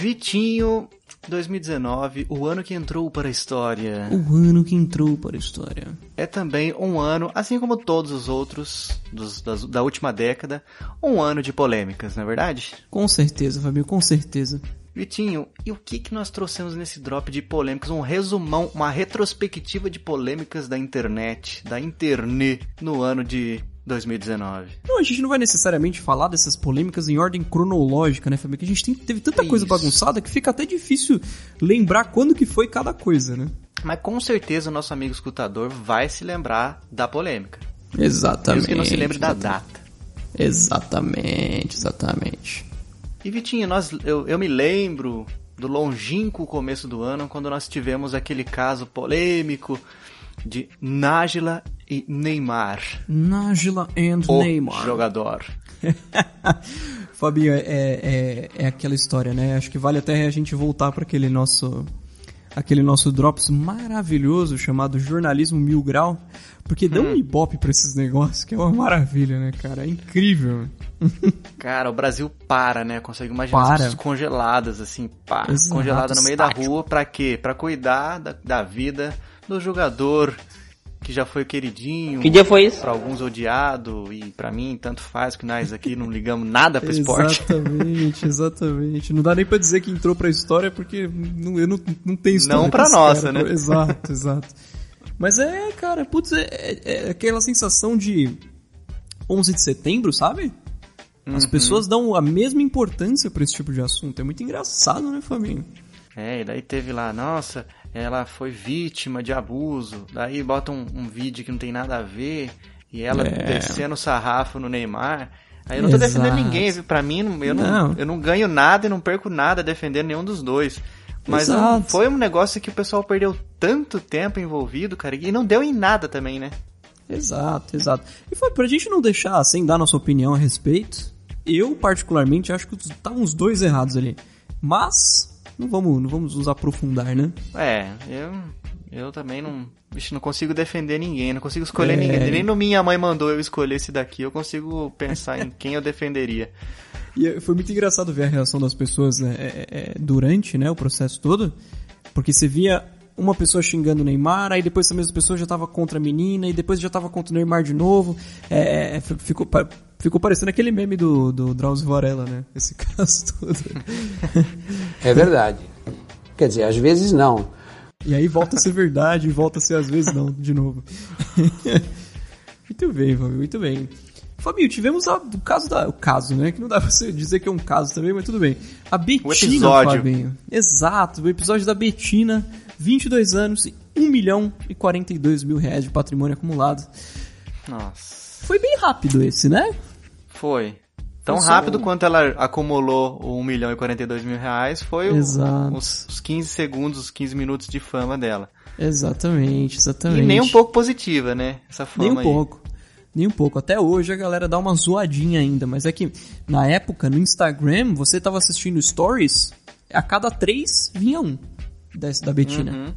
Vitinho, 2019, o ano que entrou para a história. O ano que entrou para a história. É também um ano, assim como todos os outros dos, das, da última década, um ano de polêmicas, não é verdade? Com certeza, Fabio, com certeza. Vitinho, e o que, que nós trouxemos nesse drop de polêmicas? Um resumão, uma retrospectiva de polêmicas da internet, da internet, no ano de 2019. Não, a gente não vai necessariamente falar dessas polêmicas em ordem cronológica, né, Fabio? Que a gente tem, teve tanta É coisa isso. bagunçada que fica até difícil lembrar quando que foi cada coisa, né? Mas com certeza o nosso amigo escutador vai se lembrar da polêmica. Exatamente. Mesmo que não se lembre da data. Exatamente, exatamente. E Vitinho, nós, eu, eu me lembro do longínquo começo do ano, quando nós tivemos aquele caso polêmico de Nájila e Neymar, Nájila and o Neymar. jogador. Fabinho, é, é, é aquela história, né? Acho que vale até a gente voltar para aquele nosso aquele nosso drops maravilhoso chamado Jornalismo Mil Grau, porque dá um ibope pra esses negócios que é uma maravilha, né, cara? É incrível. Cara, o Brasil para, né? Consegue imaginar Para. as pessoas congeladas, assim, pá, Exato, congelada no meio da estático. rua, pra quê? Pra cuidar da, da vida do jogador que já foi queridinho. Que dia foi isso? Pra alguns odiado e pra mim tanto faz que nós aqui não ligamos nada pro esporte. Exatamente, exatamente. Não dá nem pra dizer que entrou pra história porque não, eu não, não tenho história. Não esse nossa, cara. né? Exato, exato. Mas é, cara, putz, é, é- é aquela sensação de 11 de setembro, sabe? As Uhum. pessoas dão a mesma importância pra esse tipo de assunto. É muito engraçado, né, Fabinho? É, e daí teve lá, nossa, ela foi vítima de abuso. Daí bota um, um vídeo que não tem nada a ver. E ela É. descendo o sarrafo no Neymar. Aí eu não tô Exato. defendendo ninguém, viu? Pra mim, eu não, Não. eu não ganho nada e não perco nada defendendo nenhum dos dois. Mas não- foi um negócio que o pessoal perdeu tanto tempo envolvido, cara, e não deu em nada também, né? Exato, exato. E foi pra gente não deixar sem dar nossa opinião a respeito. Eu, particularmente, acho que tá uns dois errados ali. Mas, não vamos, não vamos nos aprofundar, né? É, eu, eu também não. Vixe, não consigo defender ninguém, não consigo escolher É. ninguém. Nem no Minha Mãe Mandou eu escolher esse daqui, eu consigo pensar em quem eu defenderia. E eh, foi muito engraçado ver a reação das pessoas né, é, é, durante né, o processo todo, porque você via uma pessoa xingando o Neymar, aí depois essa mesma pessoa já tava contra a menina, e depois já tava contra o Neymar de novo. É, ficou, ficou parecendo aquele meme do, do Drauzio Varela, né? Esse caso todo. É verdade. Quer dizer, às vezes não. E aí volta a ser verdade, e volta a ser às vezes não, de novo. muito bem, Fabio, muito bem. Fabio, tivemos a- o caso da. O caso, né? Que não dá pra você dizer que é um caso também, mas tudo bem. A Betina, episódio. Fabinho. Exato, o episódio da Betina, 22 anos, 1 milhão e 42 mil reais de patrimônio acumulado. Nossa. Foi bem rápido esse, né? Foi. Tão Foi só rápido quanto ela acumulou o 1 milhão e 42 mil reais, foi Exato. os, os 15 segundos, os 15 minutos de fama dela. Exatamente, exatamente. E nem um pouco positiva, né? Essa fama Nem um aí. pouco. Nem um pouco. Até hoje a galera dá uma zoadinha ainda, mas é que na época, no Instagram, você tava assistindo stories, a cada três vinha um desse da Betina. Uhum.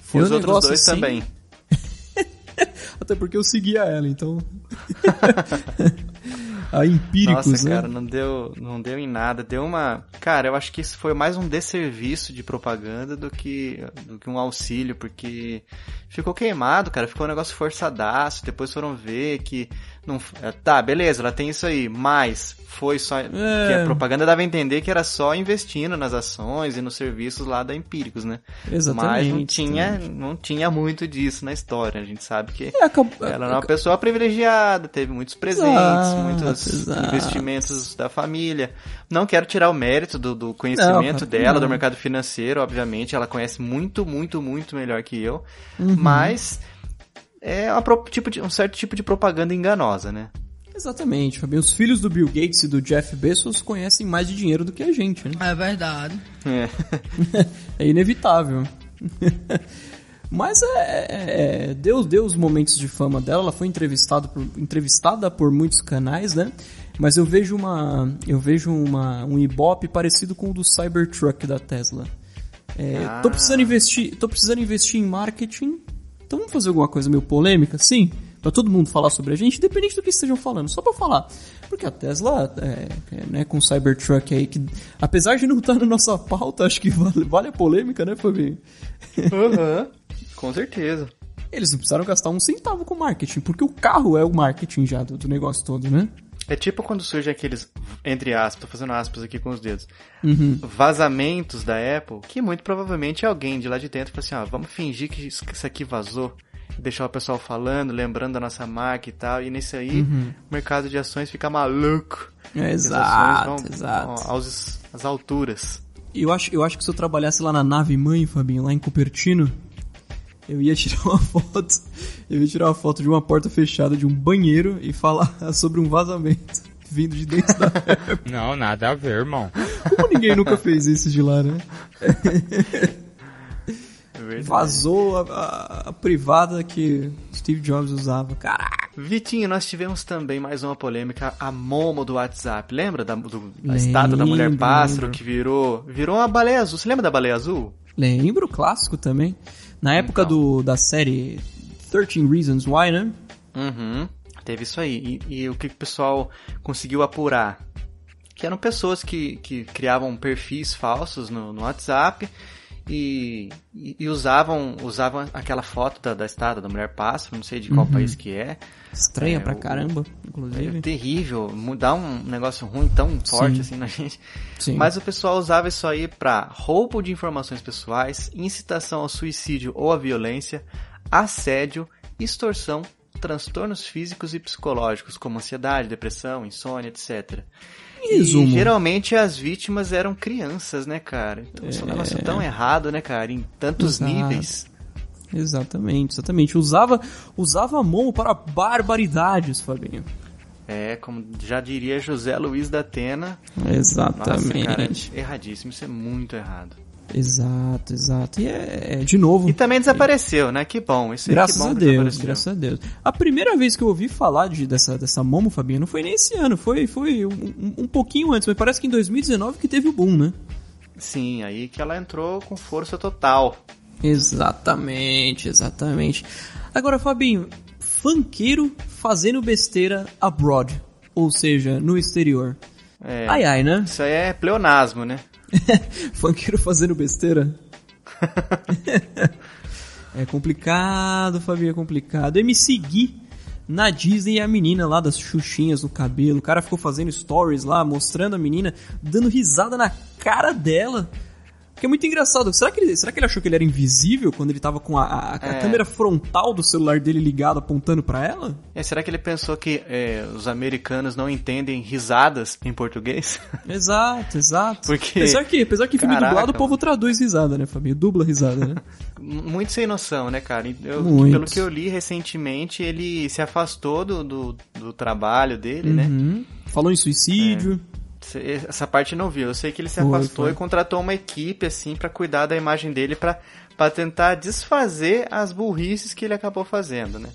Foi Os um outros dois assim- também. Até porque eu seguia ela, então. a empíricos, Nossa, né? cara, não deu, não deu em nada. Deu uma. Cara, eu acho que isso foi mais um desserviço de propaganda do que, do que um auxílio, porque ficou queimado, cara. Ficou um negócio forçadaço. Depois foram ver que. Não, é, tá, beleza, ela tem isso aí, mas foi só. Que a propaganda dava a entender que era só investindo nas ações e nos serviços lá da Empíricos, né? Exatamente, Mas não tinha, exatamente. não tinha muito disso na história. A gente sabe que. É, acabou- Ela era uma pessoa privilegiada, teve muitos presentes, Exato, muitos exato. investimentos da família. Não quero tirar o mérito do, do conhecimento Não, dela, não. do mercado financeiro, obviamente. Ela conhece muito, muito, muito melhor que eu. Uhum. Mas é uma tipo de- um certo tipo de propaganda enganosa, né? Exatamente, Fabinho. Os filhos do Bill Gates e do Jeff Bezos conhecem mais de dinheiro do que a gente, né? É verdade. É. É inevitável. Mas é, é, é, deu, deu os momentos de fama dela, ela foi entrevistada por, entrevistada por muitos canais, né? Mas eu vejo uma. Eu vejo uma, um Ibope parecido com o do Cybertruck da Tesla. É, Tô precisando investir. Tô precisando investir em marketing. Então vamos fazer alguma coisa meio polêmica? Sim. Pra todo mundo falar sobre a gente, independente do que estejam falando, só pra falar. Porque a Tesla, é, é, né, com o Cybertruck aí, que apesar de não estar na nossa pauta, acho que vale, vale a polêmica, né, Fabinho? Uhum. Com certeza. Eles não precisaram gastar um centavo com marketing, porque o carro é o marketing já do, do negócio todo, né? É tipo quando surge aqueles, entre aspas, tô fazendo aspas aqui com os dedos, Uhum. vazamentos da Apple, que muito provavelmente alguém de lá de dentro fala assim, ó, vamos fingir que isso aqui vazou, deixar o pessoal falando, lembrando da nossa marca e tal, e nesse aí, Uhum. o mercado de ações fica maluco. Exato, vão- exato. vão aos, às alturas. Eu acho, eu acho que se eu trabalhasse lá na nave mãe, Fabinho, lá em Cupertino, eu ia tirar uma foto. Eu ia tirar uma foto de uma porta fechada de um banheiro e falar sobre um vazamento vindo de dentro da. Não, nada a ver, irmão. Como ninguém nunca fez isso de lá, né? É verdade. Vazou a, a- a privada que Steve Jobs usava. Caraca! Vitinho, nós tivemos também mais uma polêmica, a Momo do WhatsApp. Lembra da, do- da Lembro, estátua da mulher pássaro lembro. que virou, virou uma baleia azul? Você lembra da baleia azul? Lembro, clássico também. Na época Então. do, da série 13 Reasons Why, né? Uhum. Teve isso aí. E, e o que o pessoal conseguiu apurar? Que eram pessoas que, que criavam perfis falsos no, no WhatsApp e, e, e usavam, usavam aquela foto da, da estátua da mulher pássaro, não sei de qual país que é. Estranha É, pra o- caramba, É inclusive. terrível, mudar um negócio ruim tão forte Sim. assim na gente. Sim. Mas o pessoal usava isso aí pra roubo de informações pessoais, incitação ao suicídio ou à violência, assédio, extorsão, transtornos físicos e psicológicos, como ansiedade, depressão, insônia, etc. Resumo. E geralmente as vítimas eram crianças, né, cara? Então isso é um negócio tão errado, né, cara? Em tantos Exato. níveis. Exatamente, exatamente. Usava, usava a mão para barbaridades, Fabinho. É, como já diria José Luiz da Atena. Nossa, Exatamente. cara, erradíssimo. Isso é muito errado. Exato, exato. E é, é, de novo, E também desapareceu, né? Que bom. Isso graças bom a Deus, graças a Deus. A primeira vez que eu ouvi falar de, dessa, dessa Momo, Fabinho, não foi nem esse ano, foi, foi um, um- um pouquinho antes, mas parece que em 2019 que teve o boom, né? Sim, aí que ela entrou com força total. Exatamente, exatamente. Agora, Fabinho, funkeiro fazendo besteira abroad, ou seja, no exterior. É, Ai, ai, né? Isso aí é pleonasmo, né? Funkeiro fazendo besteira. é complicado, Fabinho, é complicado. MC Gui na Disney a menina lá das xuxinhas no cabelo. O cara ficou fazendo stories lá, mostrando a menina, dando risada na cara dela. Que é muito engraçado. Será que, ele, será que ele achou que ele era invisível quando ele tava com a, a- a É. câmera frontal do celular dele ligada apontando pra ela? É, será que ele pensou que é, os americanos não entendem risadas em português? Exato, exato. Porque- Apesar que, apesar que filme Caraca, dublado o povo traduz risada, né, Fabinho? Dubla risada, né? Muito sem noção, né, cara? Eu- Muito. pelo que eu li recentemente, ele se afastou do, do, do trabalho dele, né? Uhum. Falou em suicídio. Cê- Essa parte não vi. Eu sei que ele se afastou foi. e contratou uma equipe, assim, pra cuidar da imagem dele, pra tentar desfazer as burrices que ele acabou fazendo, né?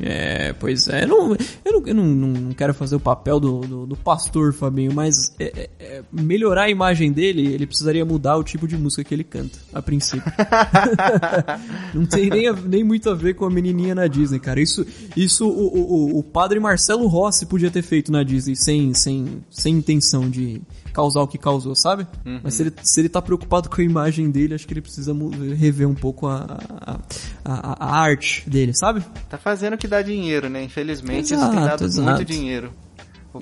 É, pois é. Eu não, eu não, eu não, não- quero fazer o papel do, do, do pastor, Fabinho, mas é, é, é, melhorar a imagem dele, ele precisaria mudar o tipo de música que ele canta, a princípio. não tem nem, a- nem muito a ver com a menininha na Disney, cara. Isso, isso o, o, o- o padre Marcelo Rossi podia ter feito na Disney, sem, sem, sem intenção de causar o que causou, sabe? Mas se ele, se ele tá preocupado com a imagem dele, acho que ele precisa rever um pouco a, a, a, a arte dele, sabe? Tá fazendo o que dá dinheiro, né? Infelizmente, isso Exato, tem dado exato. muito dinheiro.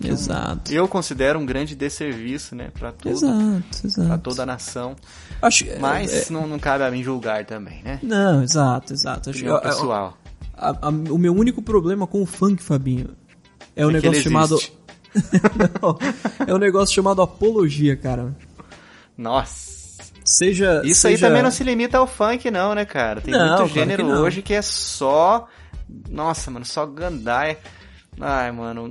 Eu- Exato. Eu considero um grande desserviço, né? Pra, todo, Exato, pra exato. toda a nação. Acho, Mas é, não, não cabe a mim julgar também, né? não, exato, exato. Acho, pessoal. a- a- o meu único problema com o funk, Fabinho, é o É negócio chamado. não, é o negócio chamado apologia, cara. Nossa. Seja. Isso aí seja- também não se limita ao funk, não, né, cara? Tem Não, muito claro gênero que hoje que é só. Nossa, mano, só gandaia. Ai, mano.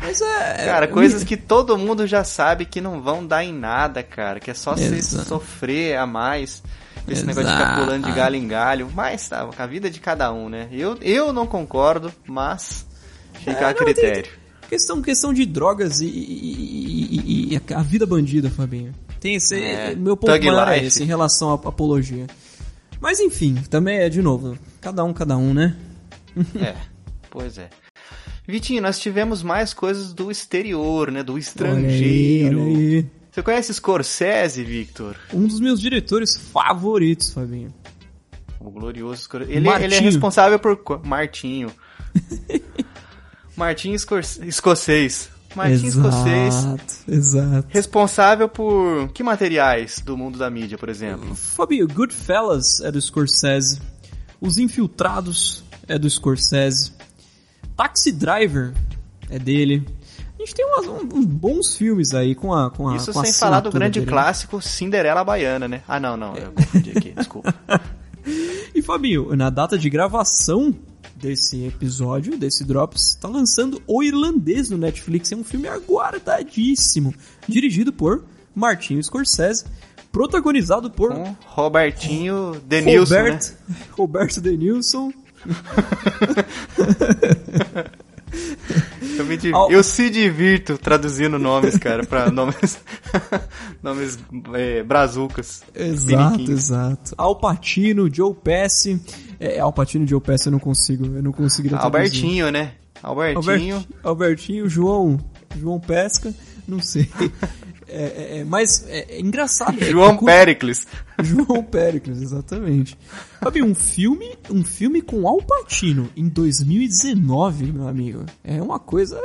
Mas é. Cara, é- coisas que todo mundo já sabe que não vão dar em nada, cara. Que é só Exato. sofrer a mais. Esse negócio de ficar Exato. pulando de galho em galho. Mas tá, a vida de cada um, né? Eu, eu não concordo, mas fica É, a critério. Questão, questão de drogas e, e- e- e a vida bandida, Fabinho. Tem esse. É, meu ponto maior é esse em relação à apologia. Mas enfim, também é de novo. Cada um, cada um, né? É. Pois é. Vitinho, nós tivemos mais coisas do exterior, né? Do Olha aí, estrangeiro. olha aí. Você conhece Scorsese, Victor? Um dos meus diretores favoritos, Fabinho. O glorioso Scorsese. Ele, ele é responsável por... Martinho. Scors- Escocês. Martinho Escocês. Exato, exato. Responsável por que materiais do mundo da mídia, por exemplo? Fabinho, Goodfellas é do Scorsese. Os Infiltrados é do Scorsese. Taxi Driver é dele. A gente tem umas- um- uns bons filmes aí com a com a Isso com a sem falar do grande dele. clássico Cinderela Baiana, né? Ah, não, não, eu confundi aqui, desculpa. E Fabinho, na data de gravação desse episódio, desse Drops, tá lançando O Irlandês no Netflix. É um filme aguardadíssimo, dirigido por Martin Scorsese, protagonizado por Robertinho Denilson, né? Robert, Roberto Denilson. Eu, me div- eu se divirto traduzindo nomes, cara, pra nomes, nomes é, brazucas. Exato, exato. Al Pacino, Joe Pesci. É, Al Pacino e Joe Pesci eu não consigo, eu não conseguiria traduzir. Albertinho, né? Albertinho. Albert- Albertinho, João, João Pesca, não sei. É, é, é, mas é, é engraçado. é João Pericles. João Péricles, exatamente. Sabe, um filme, um filme com Al Pacino em 2019, meu amigo. É uma coisa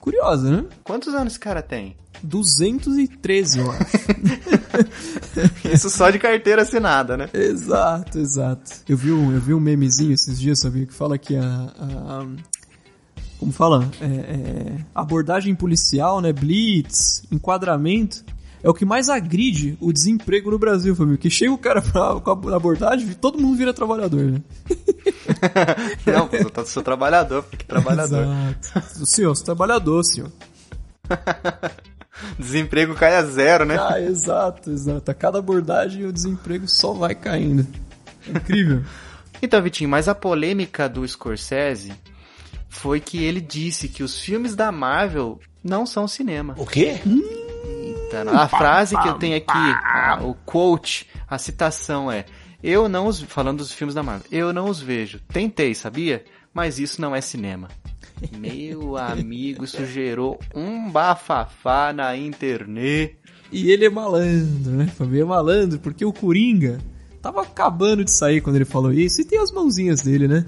curiosa, né? Quantos anos esse cara tem? 213, eu acho. Isso só de carteira assinada, né? exato, exato. Eu vi um, eu vi um memezinho esses dias, sabia, que fala que a... a- como fala? É, é, abordagem policial, né? Blitz, enquadramento. É o que mais agride o desemprego no Brasil, família. Que chega o cara pra, com a abordagem e todo mundo vira trabalhador, né? Não, pô, eu sou trabalhador, porque trabalhador. Exato. Senhor, sou trabalhador, senhor. Desemprego cai a zero, né? Ah, exato, exato. A cada abordagem o desemprego só vai caindo. Incrível. Então, Vitinho, mas a polêmica do Scorsese foi que ele disse que os filmes da Marvel não são cinema. O quê? Então, a frase que eu tenho aqui, a- o quote, a citação é: Eu não os. Falando dos filmes da Marvel, eu não os vejo. Tentei, sabia? Mas isso não é cinema. Meu amigo, isso gerou um bafafá na internet. E ele é malandro, né? Fabio é malandro, porque o Coringa tava acabando de sair quando ele falou isso, e tem as mãozinhas dele, né?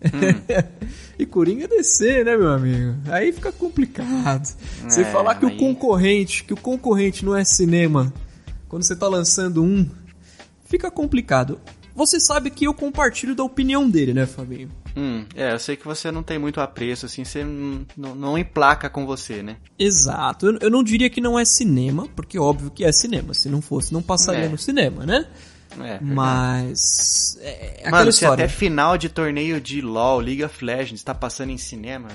e Coringa é descer, né, meu amigo? Aí fica complicado. Você É, falar que o aí- concorrente, que o concorrente não é cinema, quando você tá lançando um, fica complicado. Você sabe que eu compartilho da opinião dele, né, Fabinho? Hum, é, eu sei que você não tem muito apreço, assim, você não, não, não emplaca com você, né? Exato. Eu, eu não diria que não é cinema, porque óbvio que é cinema. Se não fosse, não passaria É. no cinema, né? É, Mas. É aquela Mano, se até final de torneio de LoL, League of Legends, tá passando em cinema,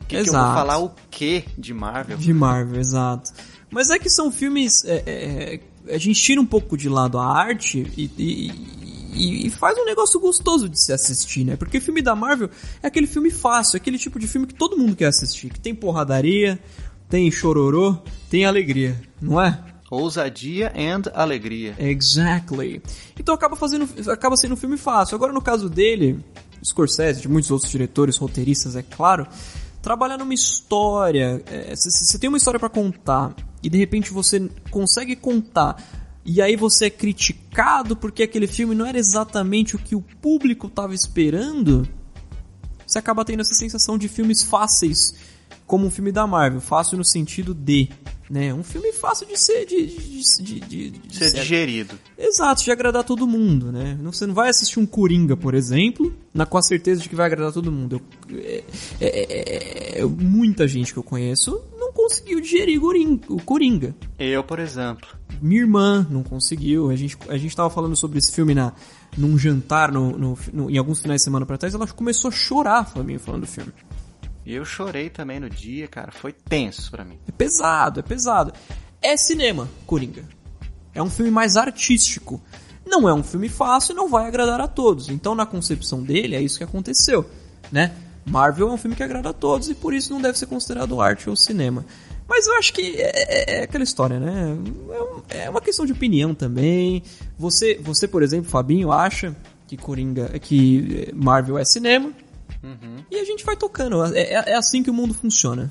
o que, que eu vou Exato. falar o quê de Marvel? De Marvel, exato. Mas é que são filmes. é, é, é, a gente tira um pouco de lado a arte e, e- e- e faz um negócio gostoso de se assistir, né? Porque filme da Marvel é aquele filme fácil, é aquele tipo de filme que todo mundo quer assistir. Que tem porradaria, tem chororô, tem alegria, não é? Ousadia and alegria. Exactly. Então acaba fazendo, acaba sendo um filme fácil. Agora no caso dele, Scorsese, de muitos outros diretores, roteiristas, é claro, trabalhar numa história. Você tem uma história pra contar e de repente você consegue contar e aí você é criticado porque aquele filme não era exatamente o que o público tava esperando. Você acaba tendo essa sensação de filmes fáceis, como um filme da Marvel, fácil no sentido de, né, um filme fácil de ser de, de, de, de- de Ser digerido. Exato, de agradar todo mundo, né? Você não vai assistir um Coringa, por exemplo, na, com a certeza de que vai agradar todo mundo. Eu- é- é- é- é- muita gente que eu conheço não conseguiu digerir o Coringa. Eu, por exemplo. Minha irmã não conseguiu. A gente, a gente tava falando sobre esse filme na, num jantar no, no- no- em alguns finais de semana pra trás. Ela começou a chorar, falando do filme. E eu chorei também no dia, cara. Foi tenso pra mim. É pesado, é pesado. É cinema, Coringa. É um filme mais artístico. Não é um filme fácil e não vai agradar a todos. Então, na concepção dele, é isso que aconteceu, né? Marvel é um filme que agrada a todos e por isso não deve ser considerado arte ou cinema. Mas eu acho que é, é aquela história, né? É É uma questão de opinião também. Você, você por exemplo, Fabinho, acha que Coringa, que Marvel é cinema? E a gente vai tocando. É, é- é assim que o mundo funciona.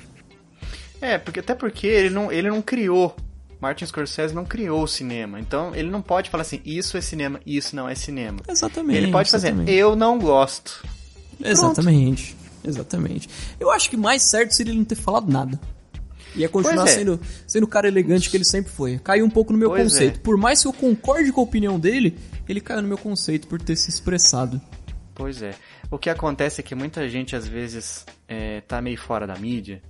É, porque até porque ele não, ele não criou. Martin Scorsese não criou o cinema. Então ele não pode falar assim, isso é cinema, isso não é cinema. Exatamente. ele pode fazer, exatamente. eu não gosto. Exatamente. Exatamente. Eu acho que mais certo seria ele não ter falado nada. Ia continuar é. sendo, sendo o cara elegante que ele sempre foi. Caiu um pouco no meu Pois conceito. é. Por mais que eu concorde com a opinião dele, ele caiu no meu conceito por ter se expressado. Pois é. O que acontece é que muita gente às vezes é, tá meio fora da mídia.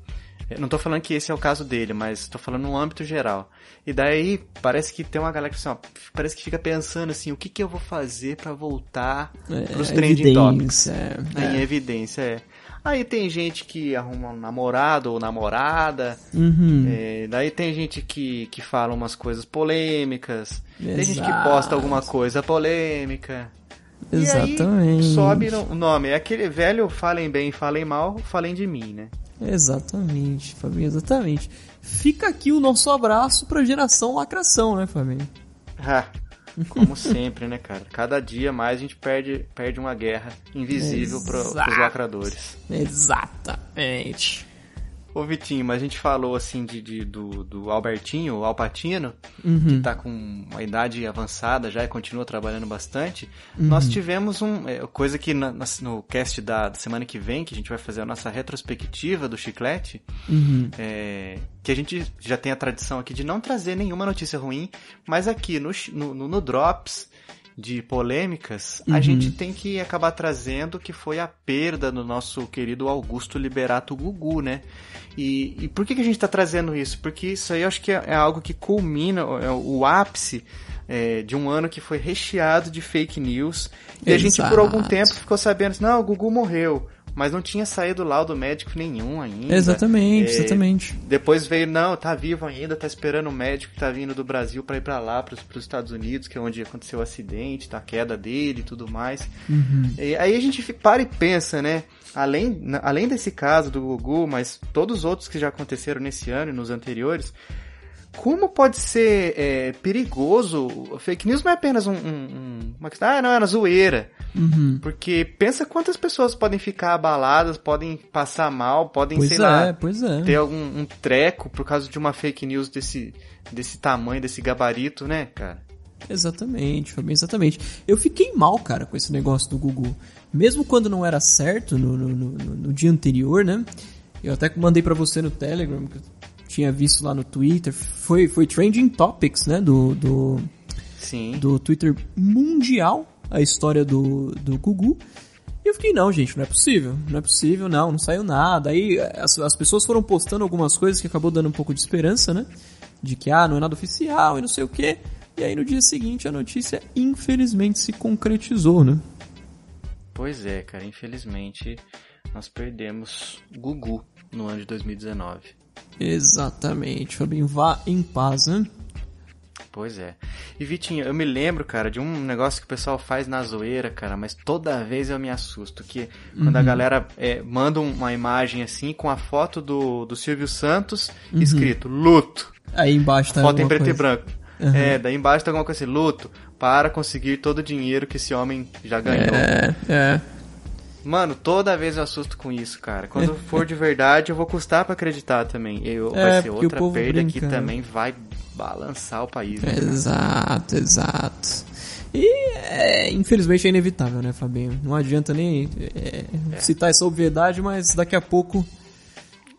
Eu não tô falando que esse é o caso dele, mas tô falando no âmbito geral. E daí parece que tem uma galera que assim, ó, parece que fica pensando assim, o que que eu vou fazer pra voltar pros É, trending topics? é, Em é. evidência, é. Aí tem gente que arruma um namorado ou namorada. Uhum. é, daí tem gente que, que fala umas coisas polêmicas. Tem gente que Exato. posta alguma coisa polêmica. Exatamente. E aí sobe no- o nome. É aquele velho falem bem, falem mal, falem de mim, né? Exatamente, Fabinho, exatamente. Fica aqui o nosso abraço pra geração lacração, né, Fabinho? Ah, como sempre, né, cara? Cada dia mais a gente perde, perde uma guerra invisível pro, pros Exato. lacradores. Exatamente. Ô Vitinho, mas a gente falou assim de, de- do, do Albertinho, o Alpatino, Uhum. que tá com uma idade avançada já e continua trabalhando bastante. Uhum. Nós tivemos um. é, coisa que na- no cast da, semana que vem, que a gente vai fazer a nossa retrospectiva do chiclete, Uhum. é, que a gente já tem a tradição aqui de não trazer nenhuma notícia ruim, mas aqui no, no- no Drops de polêmicas, a Uhum. gente tem que acabar trazendo que foi a perda do nosso querido Augusto Liberato Gugu, né? E, e por que, que a gente está trazendo isso? Porque isso aí eu acho que é, é algo que culmina, é o ápice é, de um ano que foi recheado de fake news. E a gente por algum Exato. tempo ficou sabendo assim, não, o Gugu morreu. Mas não tinha saído laudo médico nenhum ainda. Exatamente, É, exatamente. depois veio, não, tá vivo ainda, tá esperando o médico que tá vindo do Brasil pra ir pra lá, pros, pros Estados Unidos, que é onde aconteceu o acidente, tá, a queda dele e tudo mais. E aí a gente para e pensa, né? Além, além desse caso do Gugu, mas todos os outros que já aconteceram nesse ano e nos anteriores, como pode ser é, perigoso? Fake news não é apenas um, um, um- uma questão, ah, não, era zoeira. Uhum. Porque pensa quantas pessoas podem ficar abaladas, podem passar mal, podem, Pois sei é, lá, é. ter algum um treco por causa de uma fake news desse, desse tamanho, desse gabarito, né, cara? Exatamente, Fabinho, exatamente. Eu fiquei mal, cara, com esse negócio do Gugu. Mesmo quando não era certo, no, no, no- no- dia anterior, né? Eu até mandei pra você no Telegram, que tinha visto lá no Twitter. Foi, foi Trending Topics, né? Do, do, Sim. do Twitter mundial, a história do, do Gugu. E eu fiquei, não, gente, não é possível. Não é possível, não, não saiu nada. Aí as, as pessoas foram postando algumas coisas que acabou dando um pouco de esperança, né? De que, ah, não é nada oficial e não sei o quê. E aí no dia seguinte a notícia infelizmente se concretizou, né? Pois é, cara, infelizmente nós perdemos Gugu no ano de 2019. Exatamente, Fabinho, vá em paz, né? Pois é. E Vitinho, eu me lembro, cara, de um negócio que o pessoal faz na zoeira, cara, mas toda vez eu me assusto. Que quando a galera é, manda uma imagem assim com a foto do, do Silvio Santos escrito luto. Aí embaixo tá foto em preto e coisa. branco. É, daí embaixo tá alguma coisa assim, luto para conseguir todo o dinheiro que esse homem já ganhou. É, é. Mano, toda vez eu assusto com isso, cara. Quando for de verdade, eu vou custar pra acreditar também. Eu, É, vai ser outra perda que né? também vai balançar o país. né? Exato, exato. E é, infelizmente é inevitável, né, Fabinho? Não adianta nem é, citar essa obviedade, mas daqui a pouco.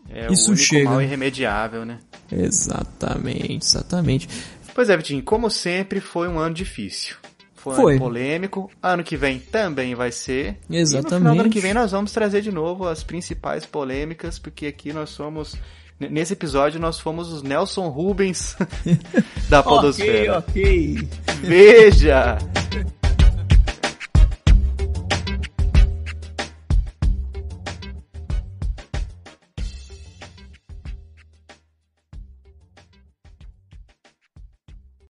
É Isso o único chega. mal irremediável, né? Exatamente, exatamente. Pois é, Vitinho, como sempre, foi um ano difícil. Foi um Foi. ano polêmico. Ano que vem também vai ser. E no Exatamente. final do ano que vem nós vamos trazer de novo as principais polêmicas, porque aqui nós somos. Nesse episódio nós fomos os Nelson Rubens da Podosfera. Ok, ok. Veja!